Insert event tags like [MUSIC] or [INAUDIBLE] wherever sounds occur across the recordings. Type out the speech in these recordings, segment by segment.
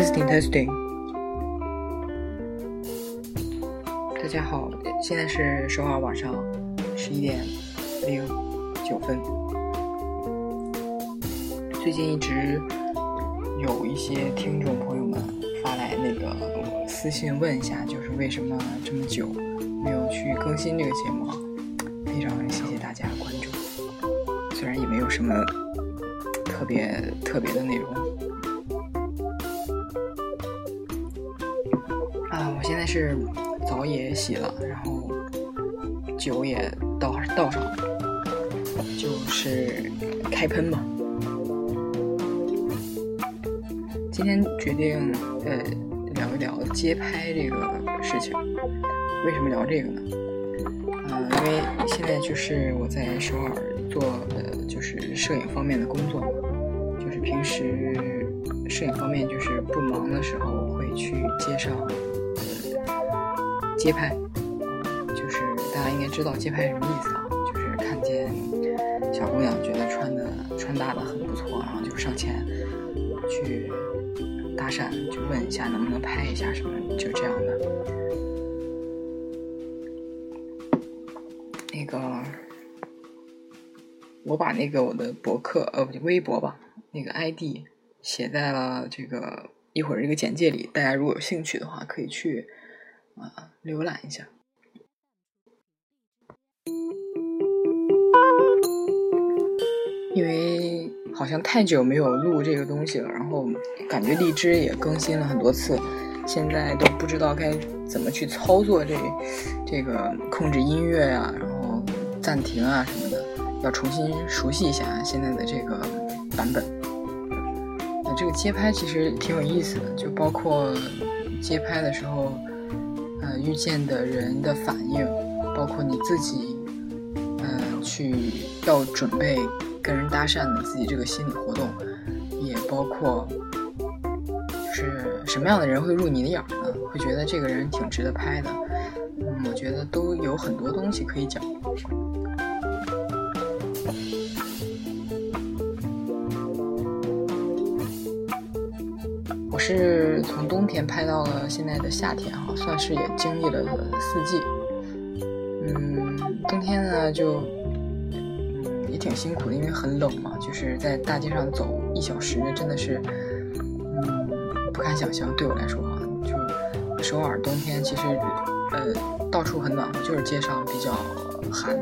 Testing testing，大家好，现在是首尔晚上十一点零九分。最近一直有一些听众朋友们发来那个私信问一下，就是为什么这么久没有去更新这个节目？非常谢谢大家关注，虽然也没有什么特别特别的内容。是澡也洗了，然后酒也倒倒上了，就是开喷嘛。今天决定呃聊一聊街拍这个事情。为什么聊这个呢？呃，因为现在就是我在首尔做呃就是摄影方面的工作，就是平时摄影方面就是不忙的时候会去街上。街拍，就是大家应该知道街拍什么意思啊？就是看见小姑娘觉得穿的穿搭的很不错，然后就上前去搭讪，就问一下能不能拍一下什么，就这样的。那个，我把那个我的博客呃不微博吧，那个 ID 写在了这个一会儿这个简介里，大家如果有兴趣的话，可以去。啊，浏览一下，因为好像太久没有录这个东西了，然后感觉荔枝也更新了很多次，现在都不知道该怎么去操作这这个控制音乐啊，然后暂停啊什么的，要重新熟悉一下现在的这个版本。那这个街拍其实挺有意思的，就包括街拍的时候。遇见的人的反应，包括你自己，嗯，去要准备跟人搭讪的自己这个心理活动，也包括，是什么样的人会入你的眼呢？会觉得这个人挺值得拍的。嗯，我觉得都有很多东西可以讲。我是从冬天拍到了现在的夏天哈，算是也经历了四季。嗯，冬天呢就也挺辛苦的，因为很冷嘛，就是在大街上走一小时，真的是嗯不敢想象。对我来说哈，就首尔冬天其实呃到处很暖和，就是街上比较寒。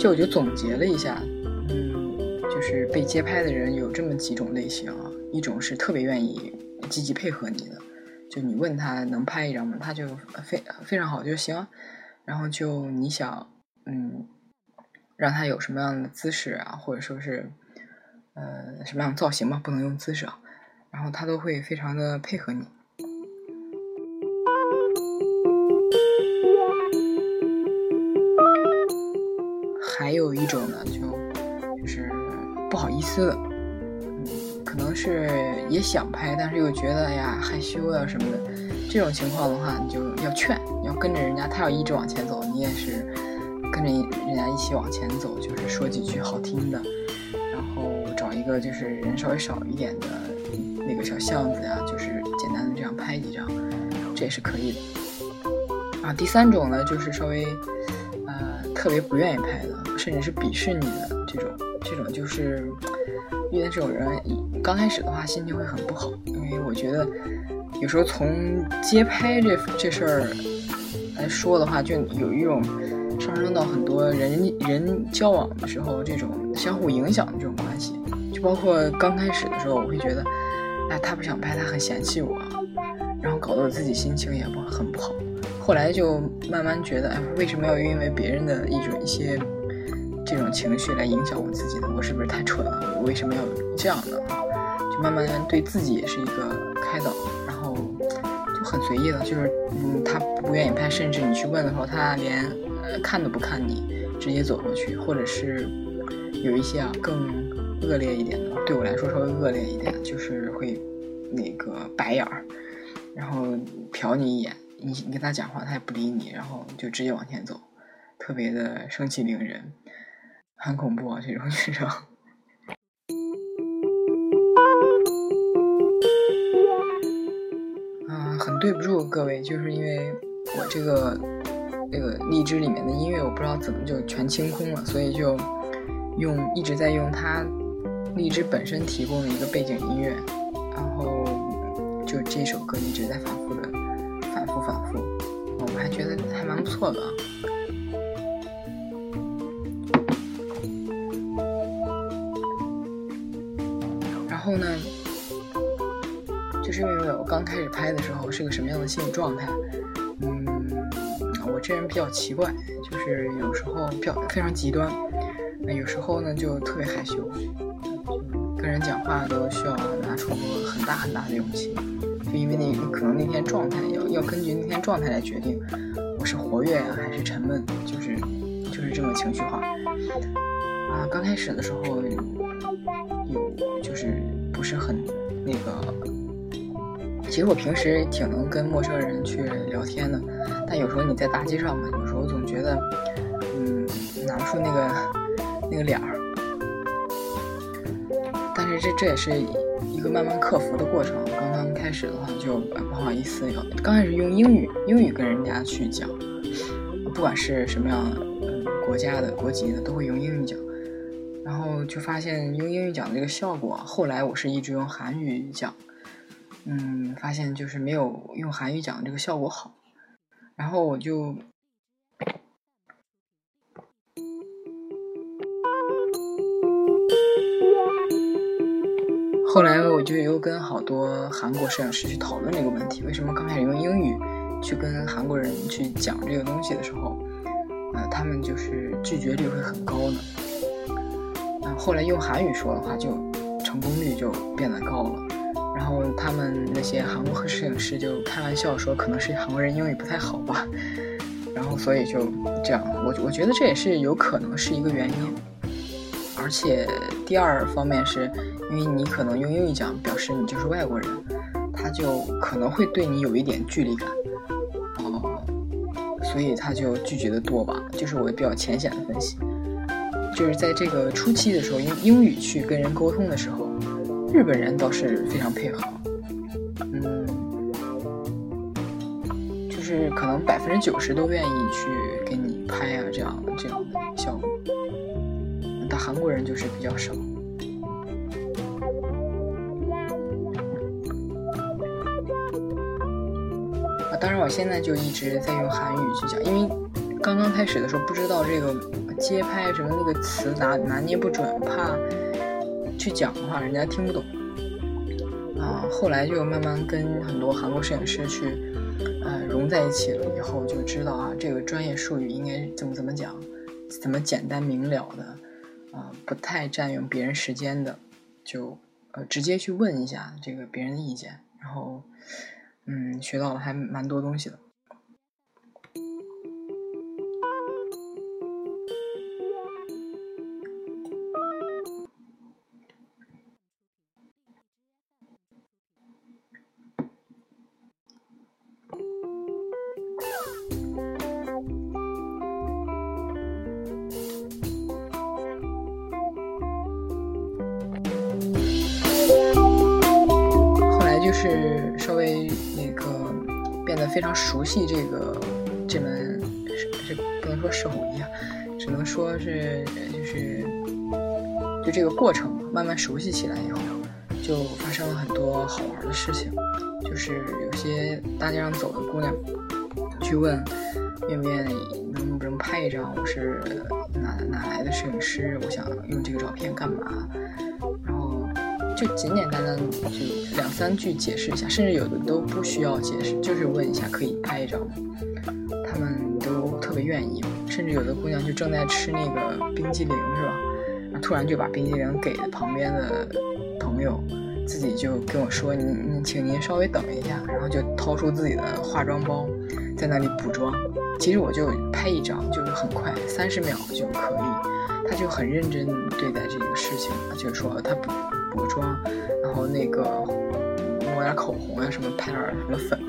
就我就总结了一下，嗯，就是被街拍的人有这么几种类型啊，一种是特别愿意积极配合你的，就你问他能拍一张吗？他就非非常好就行，然后就你想，嗯，让他有什么样的姿势啊，或者说是，呃，什么样的造型嘛，不能用姿势啊，然后他都会非常的配合你。还有一种呢，就就是不好意思的，嗯，可能是也想拍，但是又觉得哎呀害羞啊什么的。这种情况的话，你就要劝，你要跟着人家，他要一直往前走，你也是跟着人家一起往前走，就是说几句好听的，然后找一个就是人稍微少一点的那个小巷子呀，就是简单的这样拍几张，这也是可以的。啊，第三种呢，就是稍微呃特别不愿意拍的。甚至是鄙视你的这种，这种就是遇见这种人，刚开始的话心情会很不好，因为我觉得有时候从街拍这这事儿来说的话，就有一种上升到很多人人交往的时候这种相互影响的这种关系，就包括刚开始的时候，我会觉得，哎，他不想拍，他很嫌弃我，然后搞得我自己心情也不很不好。后来就慢慢觉得，哎，为什么要因为别人的一种一些。这种情绪来影响我自己呢？我是不是太蠢了？我为什么要这样呢？就慢慢对自己也是一个开导，然后就很随意了。就是嗯，他不愿意拍，甚至你去问的时候，他连呃看都不看你，直接走过去，或者是有一些啊更恶劣一点的，对我来说稍微恶劣一点，就是会那个白眼儿，然后瞟你一眼，你你跟他讲话，他也不理你，然后就直接往前走，特别的生气凌人。很恐怖啊，这种女生。嗯，[LAUGHS] 很对不住各位，就是因为我这个这个荔枝里面的音乐，我不知道怎么就全清空了，所以就用一直在用它荔枝本身提供的一个背景音乐，然后就这首歌一直在反复的反复反复，我还觉得还蛮不错的。因为我刚开始拍的时候是个什么样的心理状态？嗯，我这人比较奇怪，就是有时候比较非常极端，有时候呢就特别害羞，跟人讲话都需要拿出很大很大的勇气，就因为那可能那天状态要要根据那天状态来决定我是活跃呀还是沉闷，就是就是这么情绪化。啊，刚开始的时候。有就是不是很那个，其实我平时挺能跟陌生人去聊天的，但有时候你在大街上嘛，有时候总觉得，嗯，拿不出那个那个脸儿。但是这这也是一个慢慢克服的过程。刚刚开始的话就不好意思，刚开始用英语英语跟人家去讲，不管是什么样嗯国家的国籍的，都会用英语讲。然后就发现用英语讲这个效果，后来我是一直用韩语讲，嗯，发现就是没有用韩语讲这个效果好。然后我就，后来我就又跟好多韩国摄影师去讨论这个问题：为什么刚开始用英语去跟韩国人去讲这个东西的时候，呃，他们就是拒绝率会很高呢？后来用韩语说的话，就成功率就变得高了。然后他们那些韩国摄影师就开玩笑说，可能是韩国人英语不太好吧。然后所以就这样，我我觉得这也是有可能是一个原因。而且第二方面是因为你可能用英语讲，表示你就是外国人，他就可能会对你有一点距离感。哦，所以他就拒绝的多吧，就是我比较浅显的分析。就是在这个初期的时候，用英语去跟人沟通的时候，日本人倒是非常配合，嗯，就是可能百分之九十都愿意去给你拍啊，这样这样的效果。但韩国人就是比较少。啊，当然我现在就一直在用韩语去讲，因为刚刚开始的时候不知道这个。街拍什么那个词拿拿捏不准，怕去讲的话人家听不懂啊。后来就慢慢跟很多韩国摄影师去呃融在一起了，以后就知道啊这个专业术语应该怎么怎么讲，怎么简单明了的啊，不太占用别人时间的，就呃直接去问一下这个别人的意见，然后嗯学到了还蛮多东西的。是就是就这个过程慢慢熟悉起来以后，就发生了很多好玩的事情。就是有些大街上走的姑娘去问愿不愿意能不能拍一张，我是哪哪来的摄影师，我想用这个照片干嘛。然后就简简单单就两三句解释一下，甚至有的都不需要解释，就是问一下可以拍一张？他们都特别愿意，甚至有的姑娘就正在吃那个冰激凌是吧？突然就把冰激凌给旁边的朋友，自己就跟我说：“您您请您稍微等一下。”然后就掏出自己的化妆包，在那里补妆。其实我就拍一张，就是很快，三十秒就可以。他就很认真对待这个事情，就是说他补。补妆，然后那个抹点口红呀，什么拍点什么粉，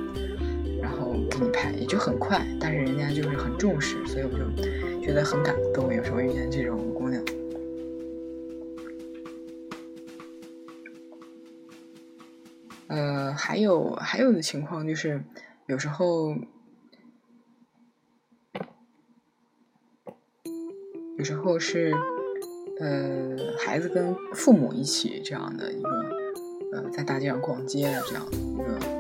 给你拍也就很快但是人家就是很重视所以我就觉得很感动有时候遇见这种姑娘。呃还有还有的情况就是有时候有时候是呃孩子跟父母一起这样的一个呃在大街上逛街的这样一个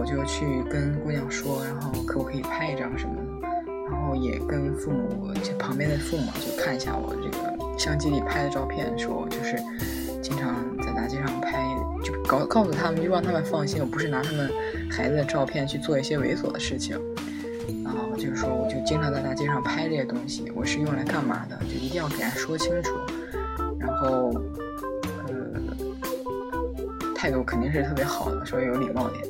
我就去跟姑娘说，然后可不可以拍一张什么的，然后也跟父母就旁边的父母就看一下我这个相机里拍的照片，说就是经常在大街上拍。就告告诉他们，就让他们放心，我不是拿他们孩子的照片去做一些猥琐的事情。然后就是说，我就经常在大街上拍这些东西，我是用来干嘛的？就一定要给他说清楚。然后，呃，态度肯定是特别好的，稍微有礼貌点。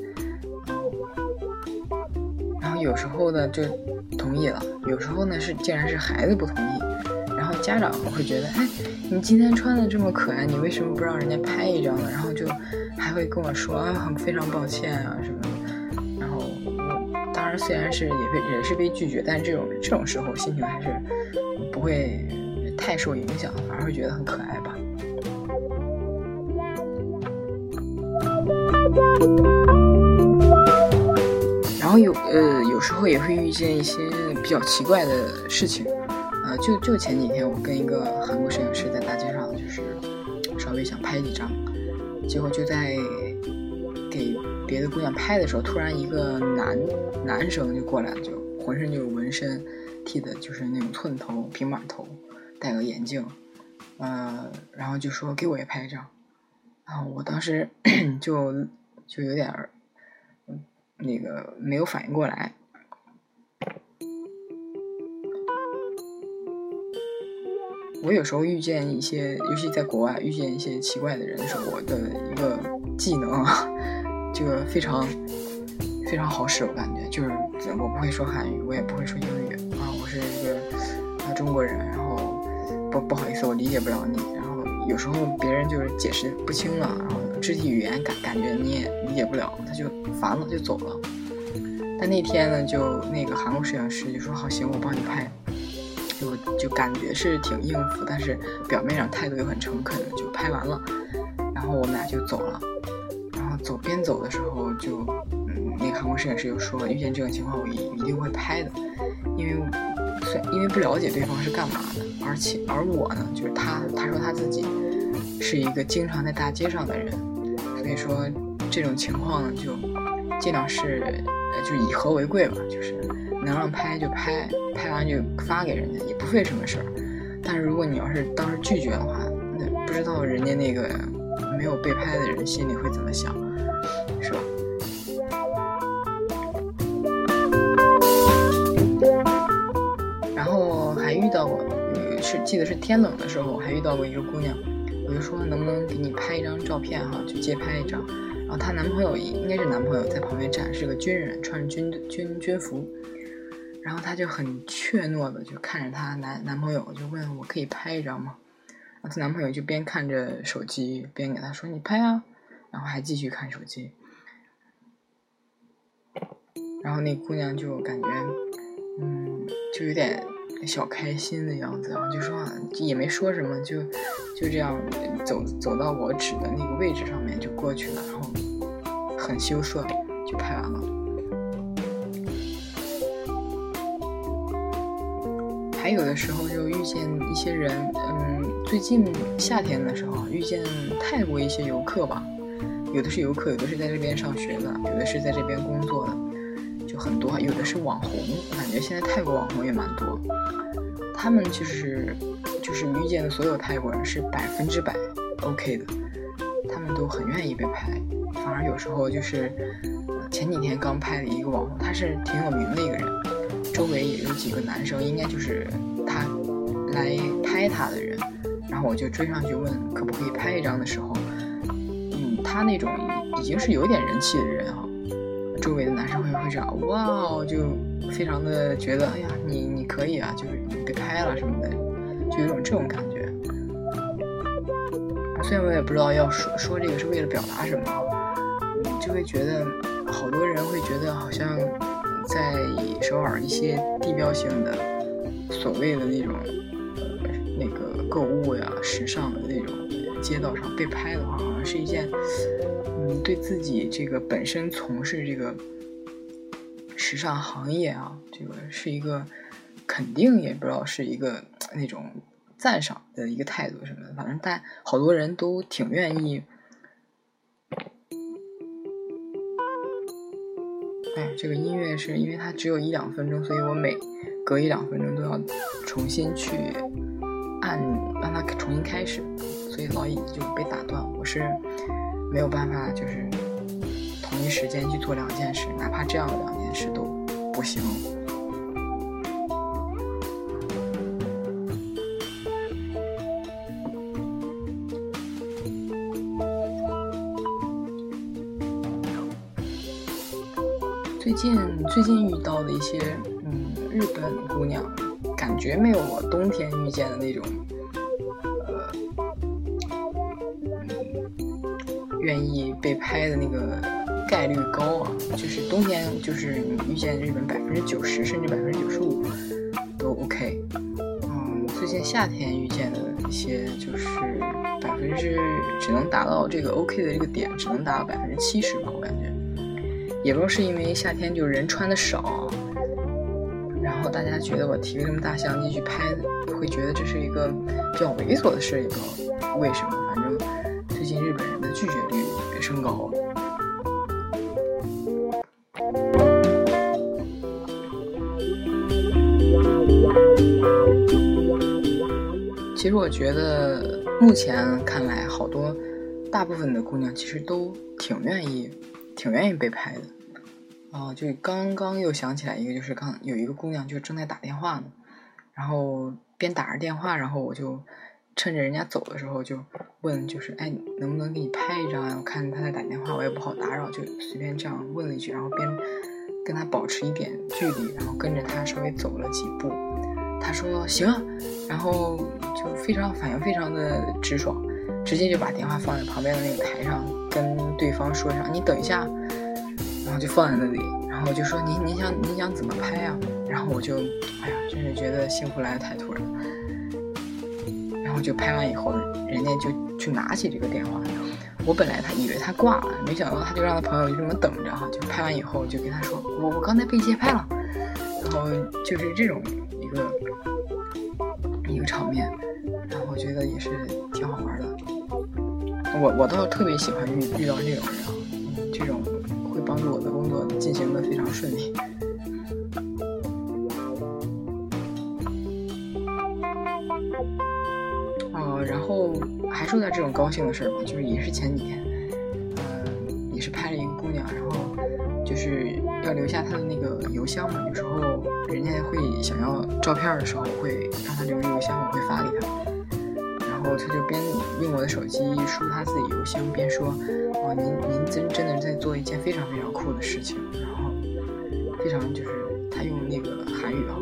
有时候呢，就同意了；有时候呢，是竟然是孩子不同意。然后家长会觉得，哎，你今天穿的这么可爱，你为什么不让人家拍一张呢？然后就还会跟我说啊，很非常抱歉啊什么的。然后我当然虽然是也被也是被拒绝，但这种这种时候心情还是不会太受影响，反而会觉得很可爱吧。然后有呃有时候也会遇见一些比较奇怪的事情。呃，就就前几天，我跟一个韩国摄影师在大街上，就是稍微想拍几张，结果就在给别的姑娘拍的时候，突然一个男男生就过来，就浑身就是纹身，剃的就是那种寸头、平板头，戴个眼镜，呃，然后就说给我也拍一张，然后我当时 [COUGHS] 就就有点那个没有反应过来。我有时候遇见一些，尤其在国外遇见一些奇怪的人的时候，我的一个技能啊，这个非常非常好使，我感觉就是我不会说韩语，我也不会说英语啊，我是一个啊中国人，然后不不好意思，我理解不了你，然后有时候别人就是解释不清了，然后肢体语言感感觉你也理解不了，他就烦了就走了。但那天呢，就那个韩国摄影师就说好行，我帮你拍。就就感觉是挺应付，但是表面上态度又很诚恳，就拍完了，然后我们俩就走了。然后走边走的时候，就嗯，那个韩国摄影师就说，遇见这种情况我一一定会拍的，因为虽因为不了解对方是干嘛的，而且而我呢，就是他他说他自己是一个经常在大街上的人，所以说这种情况，就尽量是就以和为贵吧，就是。能让拍就拍，拍完就发给人家，也不费什么事儿。但是如果你要是当时拒绝的话，那不知道人家那个没有被拍的人心里会怎么想，是吧？然后还遇到过，是记得是天冷的时候，还遇到过一个姑娘，我就说能不能给你拍一张照片哈，就借拍一张。然后她男朋友应该是男朋友在旁边站，是个军人，穿着军军军服。然后她就很怯懦的就看着她男男朋友，就问我可以拍一张吗？然后她男朋友就边看着手机边给她说你拍啊，然后还继续看手机。然后那姑娘就感觉，嗯，就有点小开心的样子，然后就说也没说什么，就就这样走走到我指的那个位置上面就过去了，然后很羞涩就拍完了。还有的时候就遇见一些人，嗯，最近夏天的时候遇见泰国一些游客吧，有的是游客，有的是在这边上学的，有的是在这边工作的，很多，有的是网红，我感觉现在泰国网红也蛮多。他们就是就是遇见的所有泰国人是百分之百 OK 的，他们都很愿意被拍，反而有时候就是前几天刚拍的一个网红，他是挺有名的一个人。周围也有几个男生，应该就是他来拍他的人，然后我就追上去问可不可以拍一张的时候，嗯，他那种已经是有点人气的人啊，周围的男生会会讲哇哦，就非常的觉得哎呀，你你可以啊，就是你被拍了什么的，就有种这种感觉。虽然我也不知道要说说这个是为了表达什么，就会觉得好多人会觉得好像。在首尔一些地标性的所谓的那种呃那个购物呀、时尚的那种街道上被拍的话，好像是一件嗯。对自己这个本身从事这个时尚行业啊，这个是一个肯定，也不知道是一个那种赞赏的一个态度什么的。反正大好多人都挺愿意。哎，这个音乐是因为它只有一两分钟，所以我每隔一两分钟都要重新去按让它重新开始，所以老椅子就被打断。我是没有办法，就是同一时间去做两件事，哪怕这样的两件事都不行。最近最近遇到的一些嗯日本姑娘，感觉没有我冬天遇见的那种，呃，愿意被拍的那个概率高啊。就是冬天，就是你遇见日本百分之九十甚至百分之九十五都 OK。嗯，最近夏天遇见的一些，就是百分之只能达到这个 OK 的这个点，只能达到百分之七十吧，我感觉。也不知道是因为夏天就人穿的少，然后大家觉得我提个这么大相机去拍，会觉得这是一个比较猥琐的事，也不知道为什么。其实我觉得目前看来，好多大部分的姑娘其实都挺愿意。挺愿意被拍的，哦，就刚刚又想起来一个，就是刚有一个姑娘就正在打电话呢，然后边打着电话，然后我就趁着人家走的时候就问，就是哎，能不能给你拍一张啊？我看她在打电话，我也不好打扰，就随便这样问了一句，然后边跟她保持一点距离，然后跟着她稍微走了几步，他说行啊，然后就非常反应非常的直爽。直接就把电话放在旁边的那个台上，跟对方说上“你等一下”，然后就放在那里，然后就说“您您想您想怎么拍呀？”然后我就，哎呀，真是觉得幸福来的太突然。然后就拍完以后，人家就去拿起这个电话。我本来他以为他挂了，没想到他就让他朋友就这么等着哈，就拍完以后就跟他说：“我我刚才被街拍了。”然后就是这种场面，然后我觉得也是挺好玩的。我我倒特别喜欢遇遇到这种人啊，这种会帮助我的工作进行的非常顺利。哦，然后还说点这种高兴的事儿吧，就是也是前几天，就是要留下他的那个邮箱嘛，有时候人家会想要照片的时候，会让他留邮箱，我会发给他。然后他就边用我的手机输他自己邮箱，边说：“哦，您您真真的在做一件非常非常酷的事情。”然后非常就是他用那个韩语啊，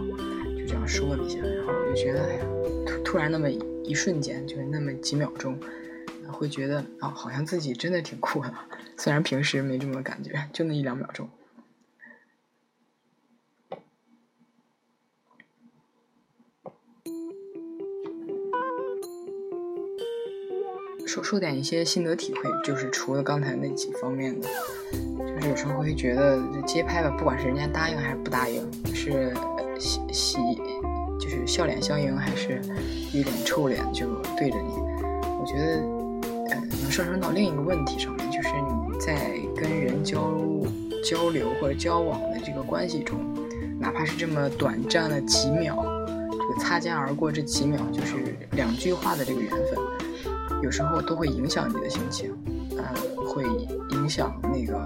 就这样说了一下。然后我就觉得，哎呀，突突然那么一瞬间，就是那么几秒钟，会觉得啊，好像自己真的挺酷的。虽然平时没这么感觉，就那一两秒钟。说说点一些心得体会，就是除了刚才那几方面的，就是有时候会觉得街拍吧，不管是人家答应还是不答应，是喜喜就是笑脸相迎，还是一脸臭脸就对着你，我觉得呃能上升到另一个问题上面，就是你在跟人交交流或者交往的这个关系中，哪怕是这么短暂的几秒，这个擦肩而过这几秒，就是两句话的这个缘分。有时候都会影响你的心情，呃，会影响那个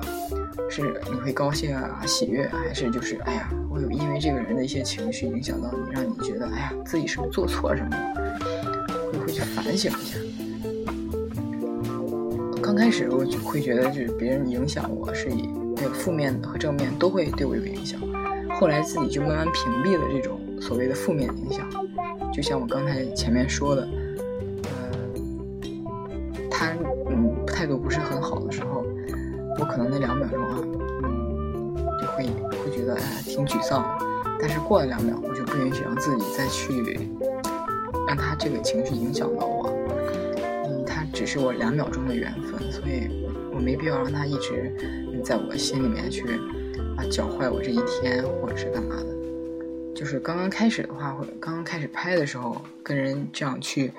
是你会高兴啊、喜悦，还是就是哎呀，我有因为这个人的一些情绪影响到你，让你觉得哎呀，自己是不是做错什么了？会会去反省一下。刚开始我就会觉得，就是别人影响我是以那个负面和正面都会对我有影响，后来自己就慢慢屏蔽了这种所谓的负面影响，就像我刚才前面说的。他嗯态度不是很好的时候，我可能那两秒钟啊，嗯，就会会觉得哎挺沮丧。但是过了两秒，我就不允许让自己再去让他这个情绪影响到我。只是我两秒钟的缘分，所以我没必要让他一直在我心里面去啊搅坏我这一天，或者是干嘛的。就是刚刚开始的话，会刚刚开始拍的时候，跟人这样去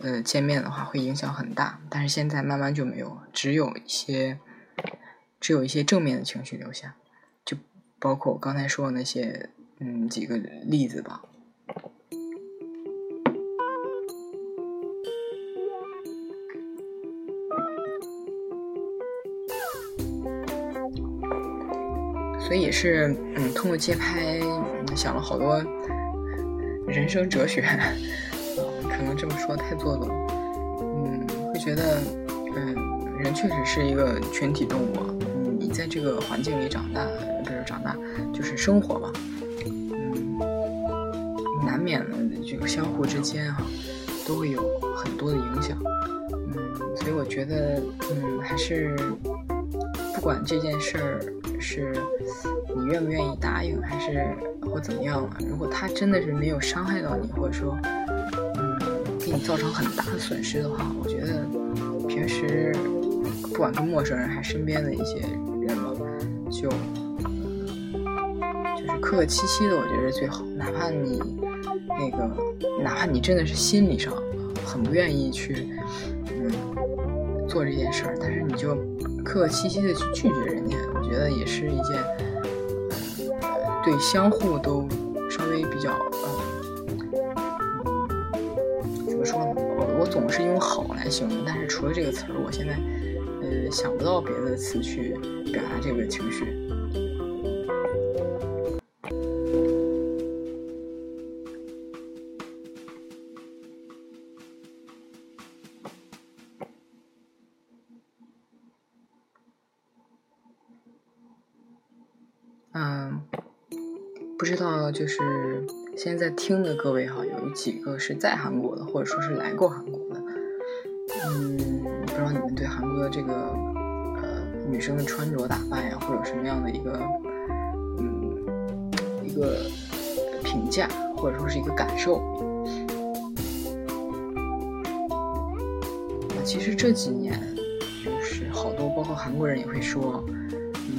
呃见面的话，会影响很大。但是现在慢慢就没有，只有一些只有一些正面的情绪留下，就包括我刚才说的那些嗯几个例子吧。所以也是，嗯，通过街拍想了好多人生哲学，[LAUGHS] 可能这么说太做作了，嗯，会觉得，嗯，人确实是一个群体动物，嗯，你在这个环境里长大，不是长大，就是生活吧，嗯，难免的这个相互之间哈，都会有很多的影响，嗯，所以我觉得，嗯，还是不管这件事儿。是你愿不愿意答应，还是或怎么样了？如果他真的是没有伤害到你，或者说，嗯，给你造成很大的损失的话，我觉得平时不管跟陌生人还是身边的一些人吧，就就是客客气气的，我觉得最好。哪怕你那个，哪怕你真的是心理上很不愿意去，嗯，做这件事儿，但是你就客客气气的去拒绝人家。我觉得也是一件，呃，对相互都稍微比较，呃，怎么说呢？我我总是用好来形容，但是除了这个词儿，我现在，呃，想不到别的词去表达这个情绪。知道就是现在在听的各位哈，有几个是在韩国的，或者说是来过韩国的。嗯，不知道你们对韩国的这个呃女生的穿着打扮呀，会有什么样的一个嗯一个评价，或者说是一个感受？其实这几年就是好多，包括韩国人也会说。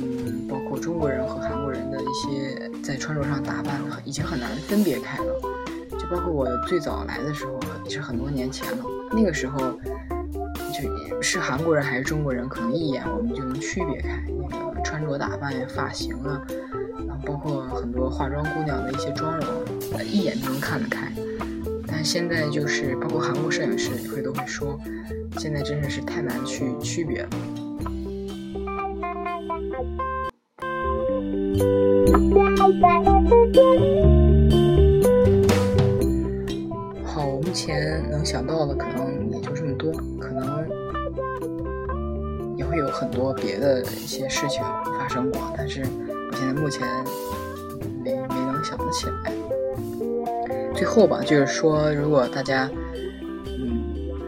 嗯包括中国人和韩国人的一些在穿着上打扮，已经很难分别开了。就包括我最早来的时候，也是很多年前了。那个时候，就是韩国人还是中国人，可能一眼我们就能区别开那个穿着打扮呀、发型啊，然后包括很多化妆姑娘的一些妆容，一眼就能看得开。但现在就是包括韩国摄影师也会都会说，现在真的是太难去区别了。好，我目前能想到的可能也就这么多，可能也会有很多别的一些事情发生过，但是我现在目前没没能想得起来。最后吧，就是说，如果大家嗯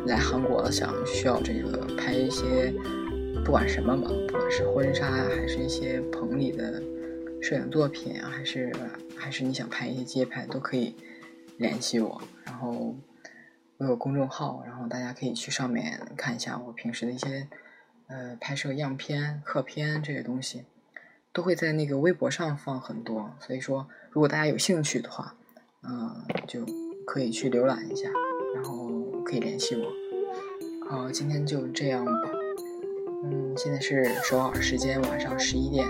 来韩国想需要这个拍一些不管什么嘛，不管是婚纱还是一些棚里的。摄影作品啊，还是还是你想拍一些街拍，都可以联系我。然后我有公众号，然后大家可以去上面看一下我平时的一些呃拍摄样片、客片这些东西，都会在那个微博上放很多。所以说，如果大家有兴趣的话，嗯，就可以去浏览一下，然后可以联系我。好，今天就这样吧。嗯，现在是首尔时间晚上十一点。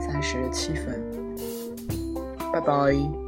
三十七分，拜拜。